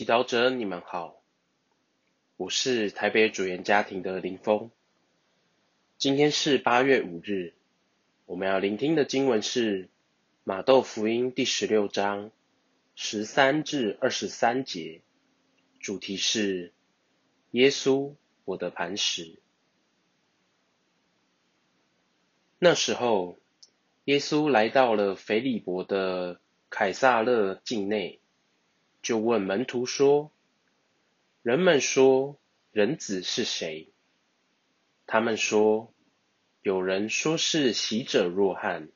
祈祷者，你们好，我是台北主言家庭的林峰。今天是八月五日，我们要聆听的经文是马窦福音第十六章十三至二十三节，主题是耶稣，我的磐石。那时候，耶稣来到了腓利伯的凯撒勒境内。就问门徒说：“人们说人子是谁？”他们说：“有人说是洗者若翰，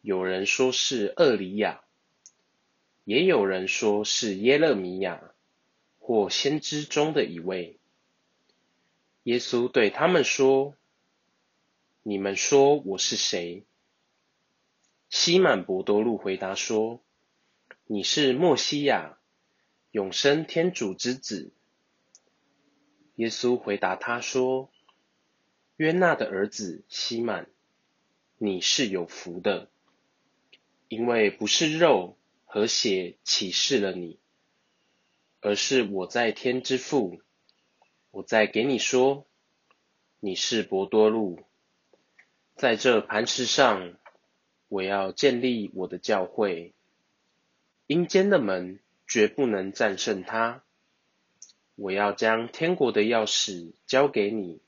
有人说是厄里亚，也有人说是耶勒米亚或先知中的一位。”耶稣对他们说：“你们说我是谁？”西满伯多禄回答说。你是莫西亚，永生天主之子。耶稣回答他说：“约纳的儿子西满，你是有福的，因为不是肉和血启示了你，而是我在天之父。我在给你说，你是博多禄，在这磐石上，我要建立我的教会。”阴间的门绝不能战胜他。我要将天国的钥匙交给你。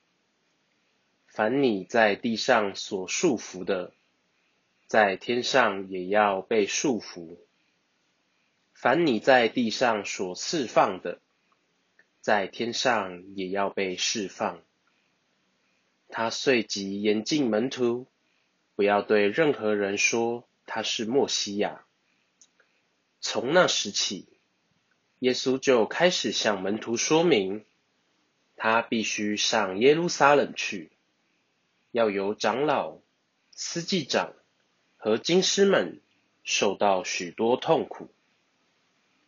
凡你在地上所束缚的，在天上也要被束缚；凡你在地上所释放的，在天上也要被释放。他遂即严禁门徒，不要对任何人说他是莫西亚。从那时起，耶稣就开始向门徒说明，他必须上耶路撒冷去，要由长老、司祭长和经师们受到许多痛苦，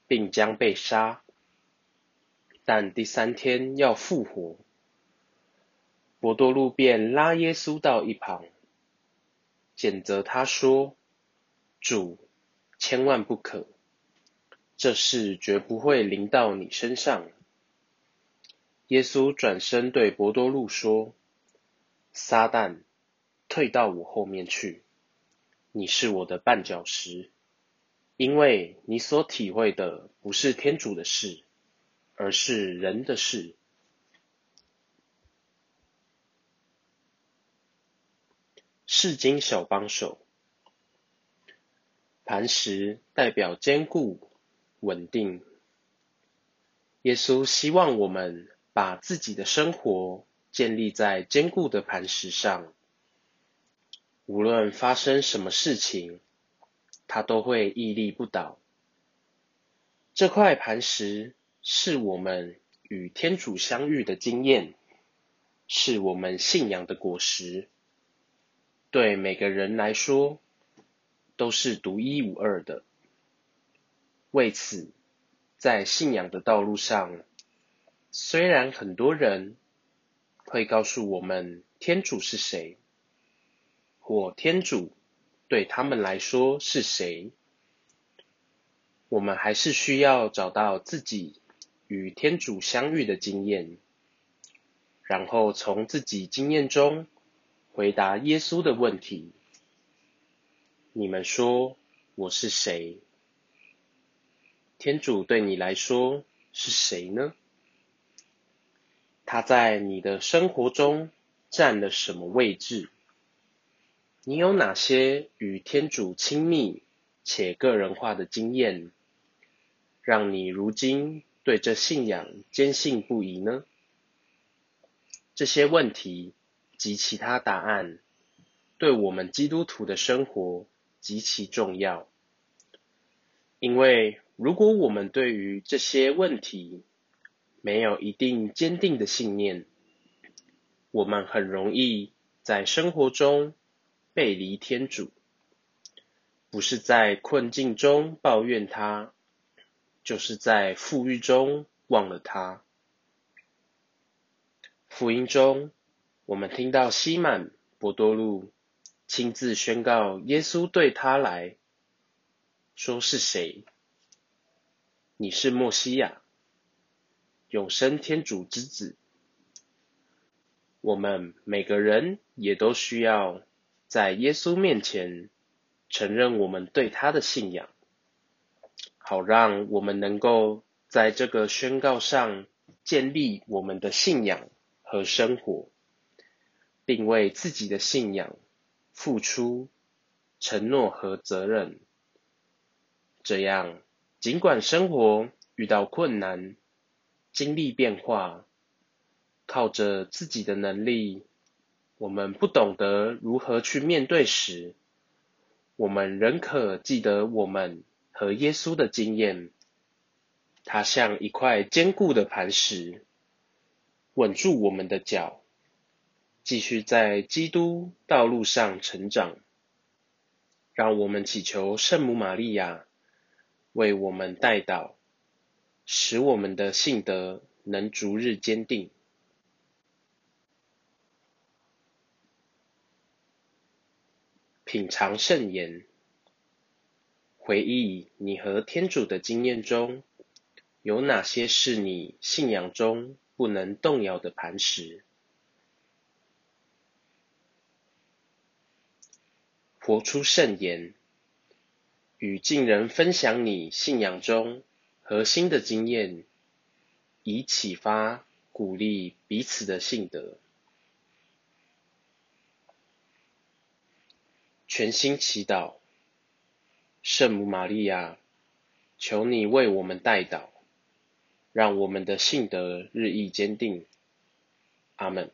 并将被杀，但第三天要复活。伯多禄便拉耶稣到一旁，谴责他说：“主，千万不可。”这事绝不会临到你身上。耶稣转身对伯多禄说：“撒旦，退到我后面去！你是我的绊脚石，因为你所体会的不是天主的事，而是人的事。”世经小帮手，磐石代表坚固。稳定。耶稣希望我们把自己的生活建立在坚固的磐石上，无论发生什么事情，他都会屹立不倒。这块磐石是我们与天主相遇的经验，是我们信仰的果实。对每个人来说，都是独一无二的。为此，在信仰的道路上，虽然很多人会告诉我们天主是谁，或天主对他们来说是谁，我们还是需要找到自己与天主相遇的经验，然后从自己经验中回答耶稣的问题：你们说我是谁？天主对你来说是谁呢？他在你的生活中占了什么位置？你有哪些与天主亲密且个人化的经验，让你如今对这信仰坚信不疑呢？这些问题及其他答案，对我们基督徒的生活极其重要，因为。如果我们对于这些问题没有一定坚定的信念，我们很容易在生活中背离天主，不是在困境中抱怨他，就是在富裕中忘了他。福音中，我们听到西满伯多禄亲自宣告耶稣对他来说是谁。你是莫西亚，永生天主之子。我们每个人也都需要在耶稣面前承认我们对他的信仰，好让我们能够在这个宣告上建立我们的信仰和生活，并为自己的信仰付出承诺和责任。这样，尽管生活遇到困难、经历变化，靠着自己的能力，我们不懂得如何去面对时，我们仍可记得我们和耶稣的经验。他像一块坚固的磐石，稳住我们的脚，继续在基督道路上成长。让我们祈求圣母玛利亚。为我们带导，使我们的信德能逐日坚定。品尝圣言，回忆你和天主的经验中，有哪些是你信仰中不能动摇的磐石？活出圣言。与近人分享你信仰中核心的经验，以启发、鼓励彼此的信德。全心祈祷，圣母玛利亚，求你为我们代祷，让我们的信德日益坚定。阿门。